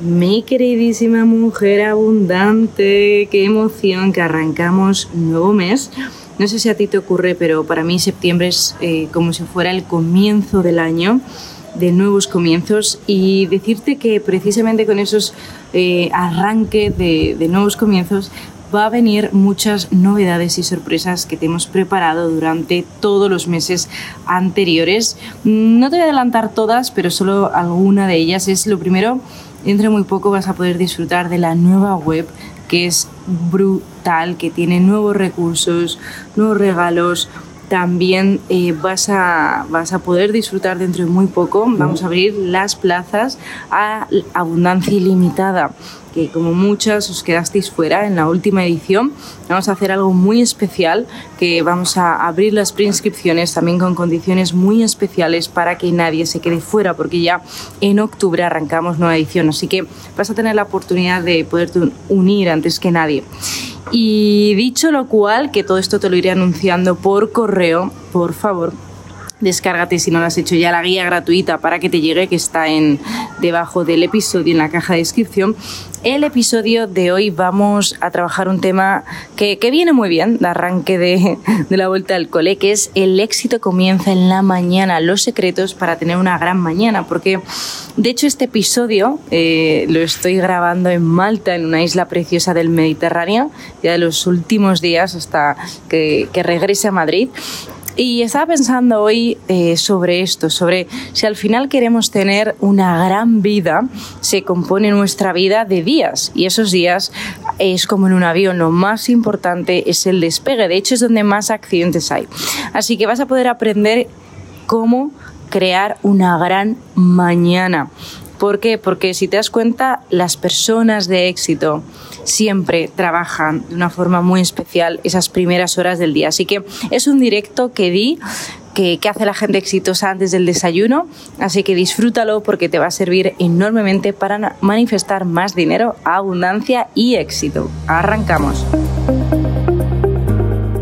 Mi queridísima mujer abundante, qué emoción que arrancamos nuevo mes. No sé si a ti te ocurre, pero para mí septiembre es eh, como si fuera el comienzo del año, de nuevos comienzos. Y decirte que precisamente con esos eh, arranques de, de nuevos comienzos va a venir muchas novedades y sorpresas que te hemos preparado durante todos los meses anteriores. No te voy a adelantar todas, pero solo alguna de ellas es lo primero dentro de muy poco vas a poder disfrutar de la nueva web que es brutal, que tiene nuevos recursos, nuevos regalos. También eh, vas, a, vas a poder disfrutar dentro de muy poco. Vamos a abrir las plazas a abundancia ilimitada que como muchas os quedasteis fuera en la última edición, vamos a hacer algo muy especial, que vamos a abrir las preinscripciones también con condiciones muy especiales para que nadie se quede fuera, porque ya en octubre arrancamos nueva edición, así que vas a tener la oportunidad de poderte unir antes que nadie. Y dicho lo cual, que todo esto te lo iré anunciando por correo, por favor, Descárgate si no lo has hecho ya la guía gratuita para que te llegue, que está en, debajo del episodio en la caja de descripción. El episodio de hoy vamos a trabajar un tema que, viene muy bien de arranque de, la vuelta al cole, que es el éxito comienza en la mañana, los secretos para tener una gran mañana, porque de hecho este episodio eh, lo estoy grabando en Malta, en una isla preciosa del Mediterráneo, ya de los últimos días hasta que, que regrese a Madrid. Y estaba pensando hoy eh, sobre esto, sobre si al final queremos tener una gran vida, se compone nuestra vida de días y esos días es como en un avión, lo más importante es el despegue, de hecho es donde más accidentes hay. Así que vas a poder aprender cómo crear una gran mañana. ¿Por qué? Porque si te das cuenta, las personas de éxito siempre trabajan de una forma muy especial esas primeras horas del día. Así que es un directo que di que, hace la gente exitosa antes del desayuno, así que disfrútalo porque te va a servir enormemente para manifestar más dinero, abundancia y éxito. Arrancamos.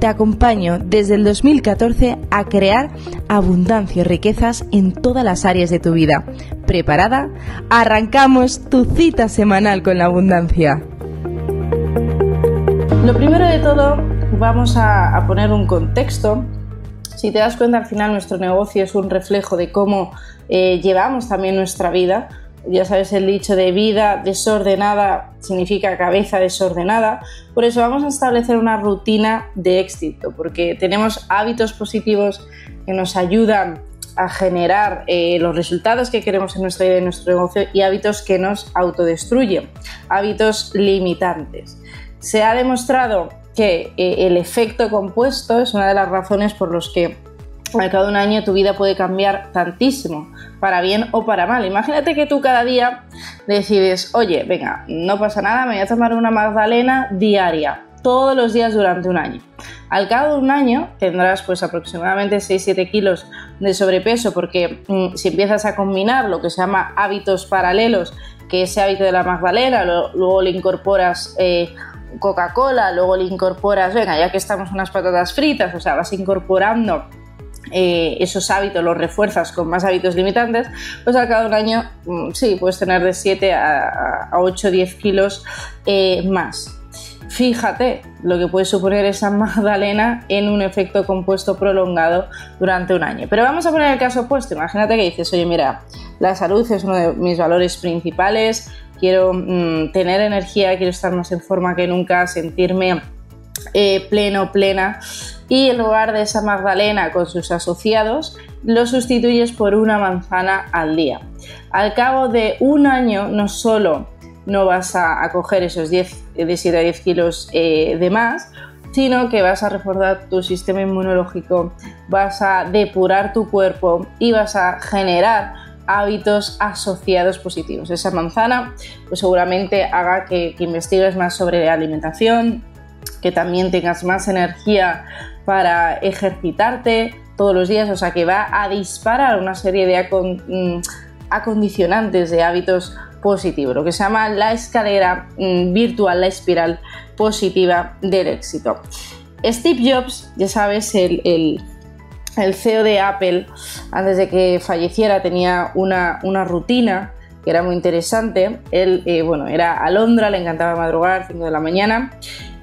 te acompaño desde el 2014 a crear abundancia y riquezas en todas las áreas de tu vida. ¿Preparada? Arrancamos tu cita semanal con la abundancia. Lo primero de todo, vamos a, poner un contexto si te das cuenta, al final nuestro negocio es un reflejo de cómo eh, llevamos también nuestra vida ya sabes el dicho de vida desordenada significa cabeza desordenada. Por eso vamos a establecer una rutina de éxito, porque tenemos hábitos positivos que nos ayudan a generar eh, los resultados que queremos en nuestra vida y en nuestro negocio y hábitos que nos autodestruyen, hábitos limitantes. Se ha demostrado que eh, el efecto compuesto es una de las razones por los que al cabo de un año tu vida puede cambiar tantísimo, para bien o para mal. Imagínate que tú cada día decides, oye, venga, no pasa nada, me voy a tomar una magdalena diaria, todos los días durante un año. Al cabo de un año tendrás pues aproximadamente 6-7 kilos de sobrepeso porque mm, si empiezas a combinar lo que se llama hábitos paralelos, que ese hábito de la magdalena, luego le incorporas... Eh, Coca-Cola, luego le incorporas, venga, ya que estamos unas patatas fritas, o sea, vas incorporando eh, esos hábitos los refuerzas con más hábitos limitantes, pues al cabo de un año mm, sí, puedes tener de 7 a, 8 o 10 kilos eh, más. Fíjate lo que puede suponer esa magdalena en un efecto compuesto prolongado durante un año. Pero vamos a poner el caso opuesto. Imagínate que dices, oye, mira, la salud es uno de mis valores principales, quiero mm, tener energía, quiero estar más en forma que nunca, sentirme eh, pleno, plena y en lugar de esa magdalena con sus asociados, lo sustituyes por una manzana al día. Al cabo de un año no solo no vas a, coger esos 10, de 7 a 10 kilos eh, de más, sino que vas a reforzar tu sistema inmunológico, vas a depurar tu cuerpo y vas a generar hábitos asociados positivos. Esa manzana pues seguramente haga que, que investigues más sobre alimentación, que también tengas más energía para ejercitarte todos los días, o sea que va a disparar una serie de mm, acondicionantes de hábitos positivos, lo que se llama la escalera mm, virtual, la espiral positiva del éxito. Steve Jobs, ya sabes, el, CEO de Apple, antes de que falleciera, tenía una, rutina que era muy interesante. Él, eh, bueno, era alondra, le encantaba madrugar, 5 de la mañana,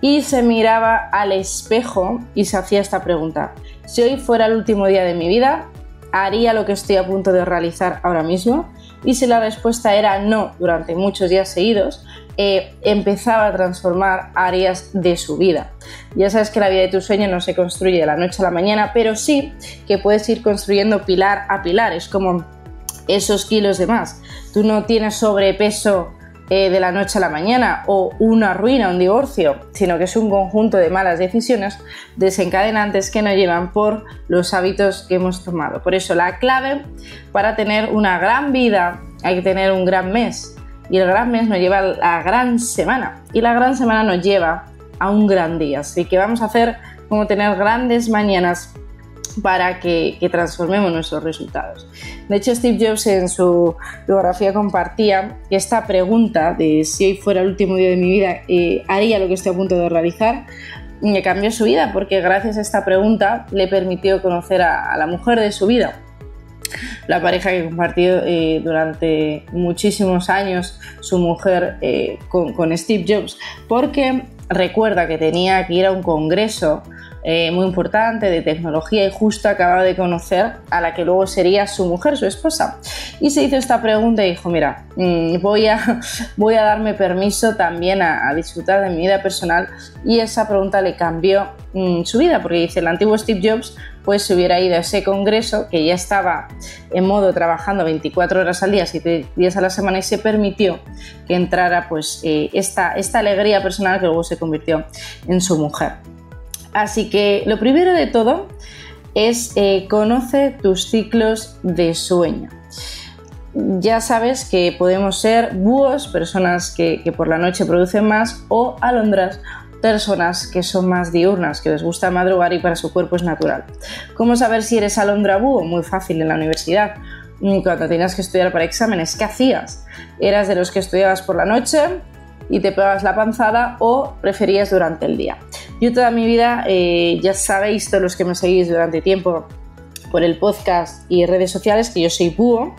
y se miraba al espejo y se hacía esta pregunta. Si hoy fuera el último día de mi vida, ¿haría lo que estoy a punto de realizar ahora mismo? Y si la respuesta era no durante muchos días seguidos, eh, empezaba a transformar áreas de su vida. Ya sabes que la vida de tu sueño no se construye de la noche a la mañana, pero sí que puedes ir construyendo pilar a pilar. Es como esos kilos de más. Tú no tienes sobrepeso eh, de la noche a la mañana o una ruina, un divorcio, sino que es un conjunto de malas decisiones desencadenantes que nos llevan por los hábitos que hemos tomado. Por eso la clave para tener una gran vida hay que tener un gran mes y el gran mes nos lleva a la gran semana y la gran semana nos lleva a un gran día. Así que vamos a hacer como tener grandes mañanas para que, transformemos nuestros resultados. De hecho, Steve Jobs en su biografía compartía que esta pregunta de si hoy fuera el último día de mi vida, eh, haría lo que estoy a punto de realizar, me cambió su vida porque gracias a esta pregunta le permitió conocer a, la mujer de su vida la pareja que compartió eh, durante muchísimos años su mujer eh, con, Steve Jobs, porque recuerda que tenía que ir a un congreso eh, muy importante de tecnología y justo acababa de conocer a la que luego sería su mujer, su esposa. Y se hizo esta pregunta y dijo, mira, mm, voy, a, voy a darme permiso también a, disfrutar de mi vida personal y esa pregunta le cambió mm, su vida porque dice, el antiguo Steve Jobs pues se hubiera ido a ese congreso que ya estaba en modo trabajando 24 horas al día, 7 días a la semana y se permitió que entrara pues eh, esta, esta alegría personal que luego se convirtió en su mujer. Así que lo primero de todo es eh, conoce tus ciclos de sueño. Ya sabes que podemos ser búhos, personas que, por la noche producen más, o alondras, personas que son más diurnas, que les gusta madrugar y para su cuerpo es natural. ¿Cómo saber si eres alondra búho? Muy fácil en la universidad. Cuando tenías que estudiar para exámenes, ¿qué hacías? ¿Eras de los que estudiabas por la noche y te pegabas la panzada o preferías durante el día? Yo toda mi vida, eh, ya sabéis todos los que me seguís durante tiempo por el podcast y redes sociales que yo soy búho,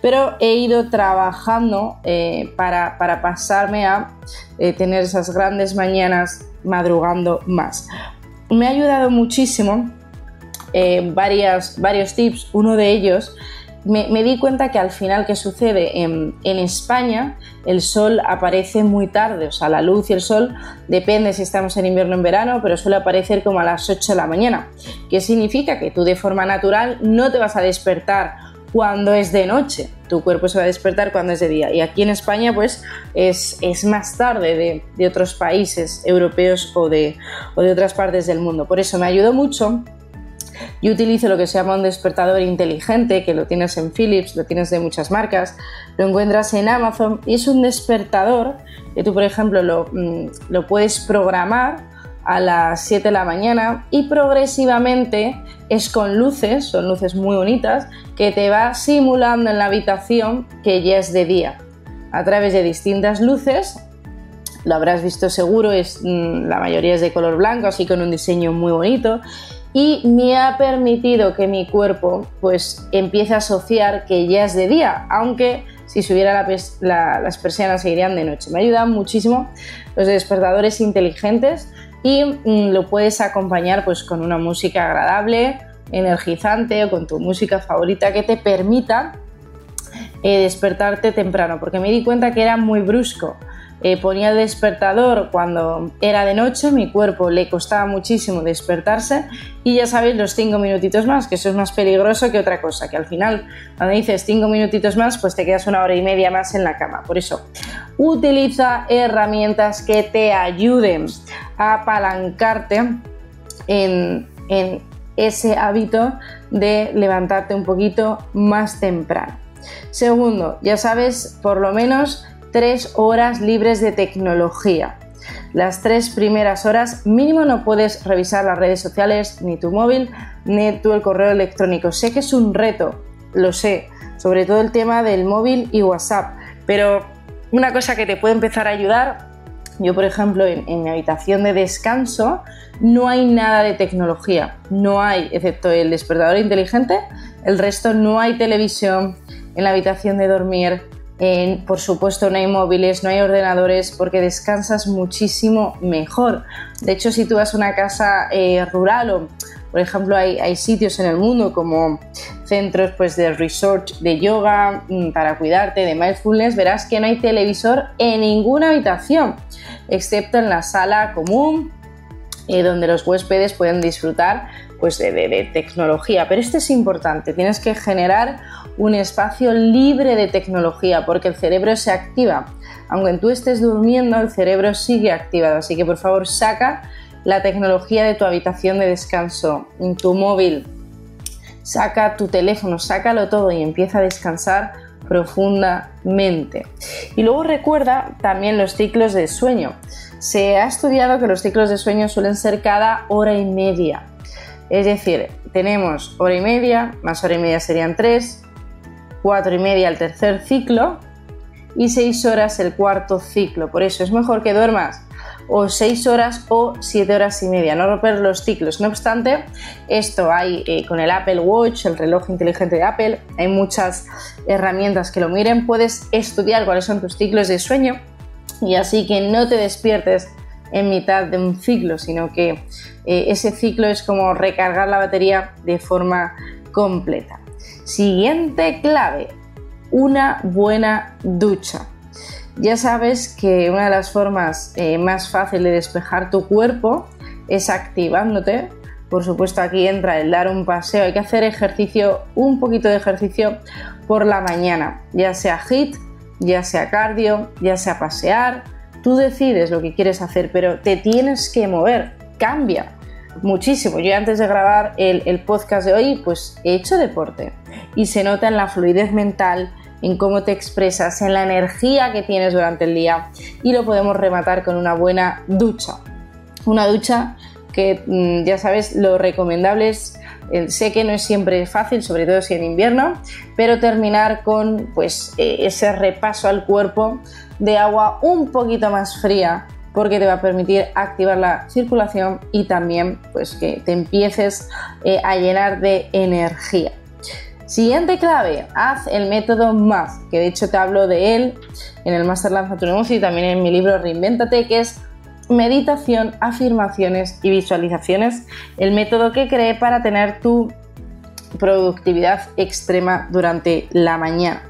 pero he ido trabajando eh, para, pasarme a eh, tener esas grandes mañanas madrugando más. Me ha ayudado muchísimo varias, varios tips, uno de ellos me, di cuenta que al final, ¿qué sucede? En, España el sol aparece muy tarde, o sea, la luz y el sol depende si estamos en invierno o en verano, pero suele aparecer como a las 8 de la mañana. ¿Qué significa? Que tú de forma natural no te vas a despertar cuando es de noche, tu cuerpo se va a despertar cuando es de día. Y aquí en España, pues es, más tarde de, de, otros países europeos o de, o de otras partes del mundo. Por eso me ayudó mucho yo utilizo lo que se llama un despertador inteligente, que lo tienes en Philips, lo tienes de muchas marcas, lo encuentras en Amazon y es un despertador que tú, por ejemplo, lo, mm, puedes programar a las 7 de la mañana y progresivamente es con luces, son luces muy bonitas, que te va simulando en la habitación que ya es de día. A través de distintas luces, lo habrás visto seguro, es, mm, la mayoría es de color blanco, así con un diseño muy bonito y me ha permitido que mi cuerpo pues empiece a asociar que ya es de día, aunque si subiera la, las persianas seguirían de noche. Me ayudan muchísimo los despertadores inteligentes y mm, lo puedes acompañar pues con una música agradable, energizante o con tu música favorita que te permita eh, despertarte temprano, porque me di cuenta que era muy brusco. Eh, ponía el despertador cuando era de noche, mi cuerpo le costaba muchísimo despertarse y ya sabéis los cinco minutitos más, que eso es más peligroso que otra cosa, que al final cuando dices cinco minutitos más, pues te quedas una hora y media más en la cama. Por eso, utiliza herramientas que te ayuden a apalancarte en, en ese hábito de levantarte un poquito más temprano. Segundo, ya sabes, por lo menos tres horas libres de tecnología. Las tres primeras horas mínimo no puedes revisar las redes sociales, ni tu móvil, ni tu el correo electrónico. Sé que es un reto, lo sé, sobre todo el tema del móvil y WhatsApp, pero una cosa que te puede empezar a ayudar, yo por ejemplo en, en mi habitación de descanso no hay nada de tecnología, no hay, excepto el despertador inteligente, el resto no hay televisión en la habitación de dormir, por supuesto no hay móviles, no hay ordenadores porque descansas muchísimo mejor. De hecho, si tú vas a una casa eh, rural o, por ejemplo, hay, sitios en el mundo como centros pues, de resort de yoga mm, para cuidarte, de mindfulness, verás que no hay televisor en ninguna habitación, excepto en la sala común eh, donde los huéspedes pueden disfrutar pues, de, tecnología. Pero esto es importante, tienes que generar un espacio libre de tecnología porque el cerebro se activa. Aunque tú estés durmiendo, el cerebro sigue activado. Así que por favor saca la tecnología de tu habitación de descanso, tu móvil, saca tu teléfono, sácalo todo y empieza a descansar profundamente. Y luego recuerda también los ciclos de sueño. Se ha estudiado que los ciclos de sueño suelen ser cada hora y media. Es decir, tenemos hora y media, más hora y media serían tres, cuatro y media el tercer ciclo y seis horas el cuarto ciclo. Por eso es mejor que duermas o seis horas o siete horas y media, no romper los ciclos. No obstante, esto hay eh, con el Apple Watch, el reloj inteligente de Apple, hay muchas herramientas que lo miren. Puedes estudiar cuáles son tus ciclos de sueño y así que no te despiertes en mitad de un ciclo, sino que eh, ese ciclo es como recargar la batería de forma completa. Siguiente clave, una buena ducha. Ya sabes que una de las formas eh, más fáciles de despejar tu cuerpo es activándote. Por supuesto aquí entra el dar un paseo, hay que hacer ejercicio, un poquito de ejercicio por la mañana, ya sea HIT ya sea cardio, ya sea pasear, tú decides lo que quieres hacer, pero te tienes que mover, cambia muchísimo. Yo antes de grabar el, podcast de hoy, pues he hecho deporte y se nota en la fluidez mental, en cómo te expresas, en la energía que tienes durante el día y lo podemos rematar con una buena ducha. Una ducha que mm, ya sabes, lo recomendable es eh, sé que no es siempre fácil, sobre todo si en invierno, pero terminar con pues, eh, ese repaso al cuerpo de agua un poquito más fría porque te va a permitir activar la circulación y también pues, que te empieces eh, a llenar de energía. Siguiente clave, haz el método MAF, que de hecho te hablo de él en el Master Lanza tu negocio y también en mi libro Reinvéntate, que es meditación, afirmaciones y visualizaciones, el método que creé para tener tu productividad extrema durante la mañana.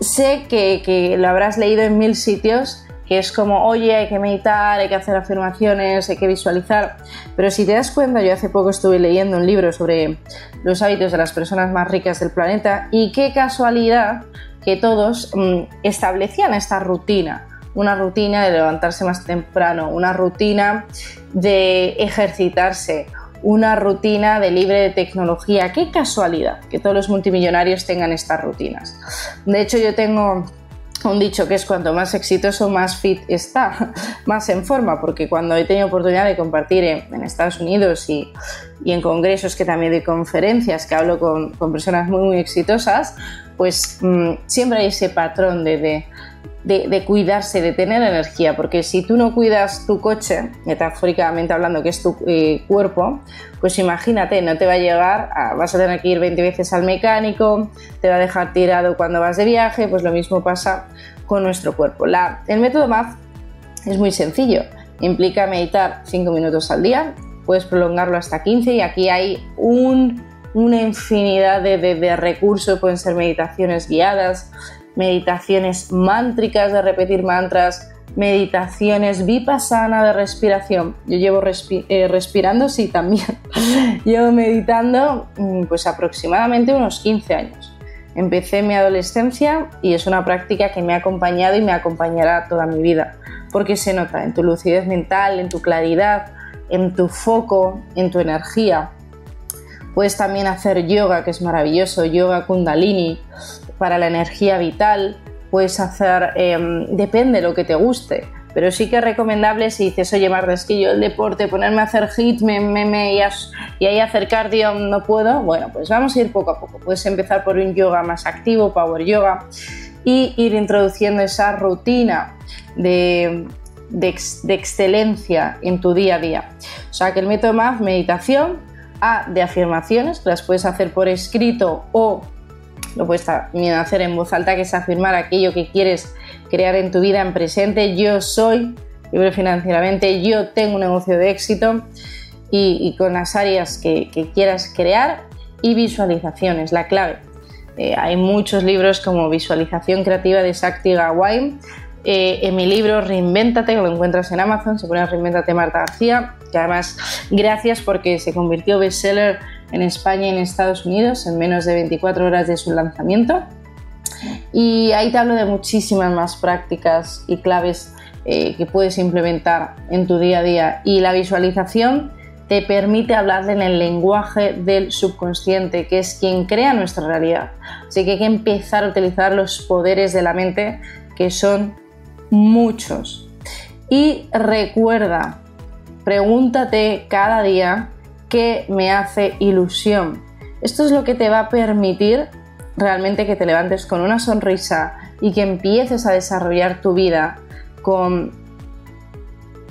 Sé que, lo habrás leído en mil sitios, que es como, oye, hay que meditar, hay que hacer afirmaciones, hay que visualizar, pero si te das cuenta, yo hace poco estuve leyendo un libro sobre los hábitos de las personas más ricas del planeta y qué casualidad que todos mm, establecían esta rutina una rutina de levantarse más temprano, una rutina de ejercitarse, una rutina de libre de tecnología. Qué casualidad que todos los multimillonarios tengan estas rutinas. De hecho, yo tengo un dicho que es cuanto más exitoso, más fit está, más en forma, porque cuando he tenido oportunidad de compartir en, Estados Unidos y, en congresos que también doy conferencias, que hablo con, personas muy, muy exitosas, pues mm, siempre hay ese patrón de, cuidarse, de tener energía, porque si tú no cuidas tu coche, metafóricamente hablando, que es tu eh, cuerpo, pues imagínate, no te va a llegar, vas a tener que ir 20 veces al mecánico, te va a dejar tirado cuando vas de viaje, pues lo mismo pasa con nuestro cuerpo. La, el método MAF es muy sencillo, implica meditar 5 minutos al día, puedes prolongarlo hasta 15 y aquí hay una infinidad de, de recursos, pueden ser meditaciones guiadas, meditaciones mántricas de repetir mantras, meditaciones vipassana de respiración. Yo llevo eh, respirando, sí, también. llevo meditando mm, pues aproximadamente unos 15 años. Empecé mi adolescencia y es una práctica que me ha acompañado y me acompañará toda mi vida, porque se nota en tu lucidez mental, en tu claridad, en tu foco, en tu energía. Puedes también hacer yoga, que es maravilloso, yoga kundalini, para la energía vital, puedes hacer, em, depende de lo que te guste. Pero sí que es recomendable si dices, oye Marta, es que yo el deporte, ponerme a hacer hit me, me, y, y, ahí hacer cardio no puedo, bueno, pues vamos a ir poco a poco. Puedes empezar por un yoga más activo, power yoga, y ir introduciendo esa rutina de, de, excelencia en tu día a día. O sea que el método MAF, meditación, A, de afirmaciones, que las puedes hacer por escrito o lo puedes hacer en voz alta, que es afirmar aquello que quieres crear en tu vida en presente. Yo soy libre financieramente, yo tengo un negocio de éxito y, con las áreas que, quieras crear y visualizaciones, la clave. Eh, hay muchos libros como Visualización Creativa de Sakti Gawain. Eh, en mi libro Reinvéntate, que lo encuentras en Amazon, se pone Reinvéntate Marta García, que además gracias porque se convirtió bestseller en España y en Estados Unidos en menos de 24 horas de su lanzamiento. Y ahí te hablo de muchísimas más prácticas y claves eh, que puedes implementar en tu día a día. Y la visualización te permite hablarle en el lenguaje del subconsciente, que es quien crea nuestra realidad. Así que hay que empezar a utilizar los poderes de la mente, que son muchos. Y recuerda, pregúntate cada día qué me hace ilusión. Esto es lo que te va a permitir realmente que te levantes con una sonrisa y que empieces a desarrollar tu vida con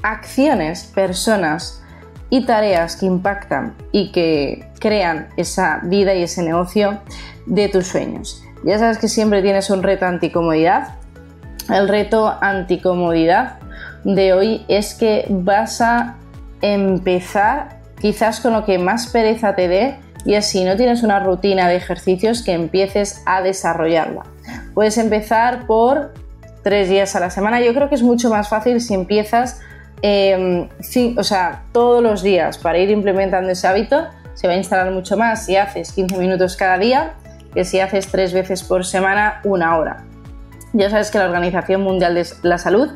acciones, personas y tareas que impactan y que crean esa vida y ese negocio de tus sueños. Ya sabes que siempre tienes un reto anticomodidad. El reto anticomodidad de hoy es que vas a empezar quizás con lo que más pereza te dé y así no tienes una rutina de ejercicios que empieces a desarrollarla. Puedes empezar por tres días a la semana. Yo creo que es mucho más fácil si empiezas em, o sea, todos los días para ir implementando ese hábito. Se va a instalar mucho más si haces 15 minutos cada día que si haces tres veces por semana una hora. Ya sabes que la Organización Mundial de la Salud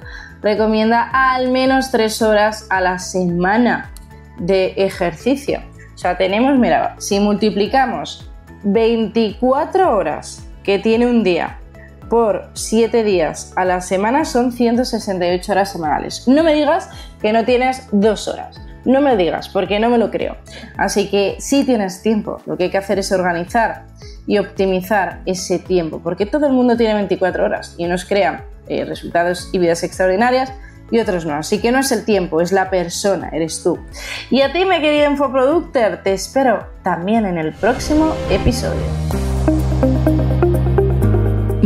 recomienda al menos tres horas a la semana de ejercicio. O sea, tenemos, mira, si multiplicamos 24 horas que tiene un día por 7 días a la semana son 168 horas semanales. No me digas que no tienes 2 horas. No me digas, porque no me lo creo. Así que si tienes tiempo, lo que hay que hacer es organizar y optimizar ese tiempo, porque todo el mundo tiene 24 horas y nos crean eh, resultados y vidas extraordinarias y otros no. Así que no es el tiempo, es la persona, eres tú. Y a ti, mi querido Infoproductor, te espero también en el próximo episodio.